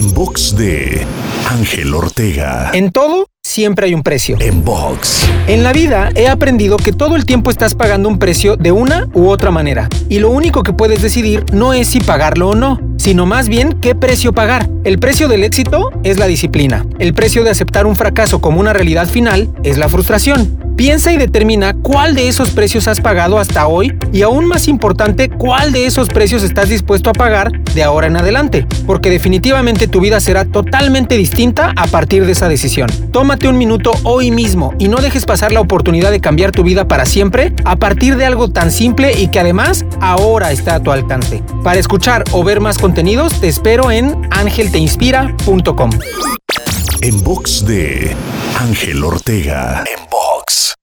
En box de Ángel Ortega. En todo, siempre hay un precio. En box. En la vida he aprendido que todo el tiempo estás pagando un precio de una u otra manera. Y lo único que puedes decidir no es si pagarlo o no, sino más bien qué precio pagar. El precio del éxito es la disciplina. El precio de aceptar un fracaso como una realidad final es la frustración. Piensa y determina cuál de esos precios has pagado hasta hoy y aún más importante, cuál de esos precios estás dispuesto a pagar de ahora en adelante, porque definitivamente tu vida será totalmente distinta a partir de esa decisión. Tómate un minuto hoy mismo y no dejes pasar la oportunidad de cambiar tu vida para siempre a partir de algo tan simple y que además ahora está a tu alcance. Para escuchar o ver más contenidos, te espero en angelteinspira.com. En box de Ángel Ortega. En box.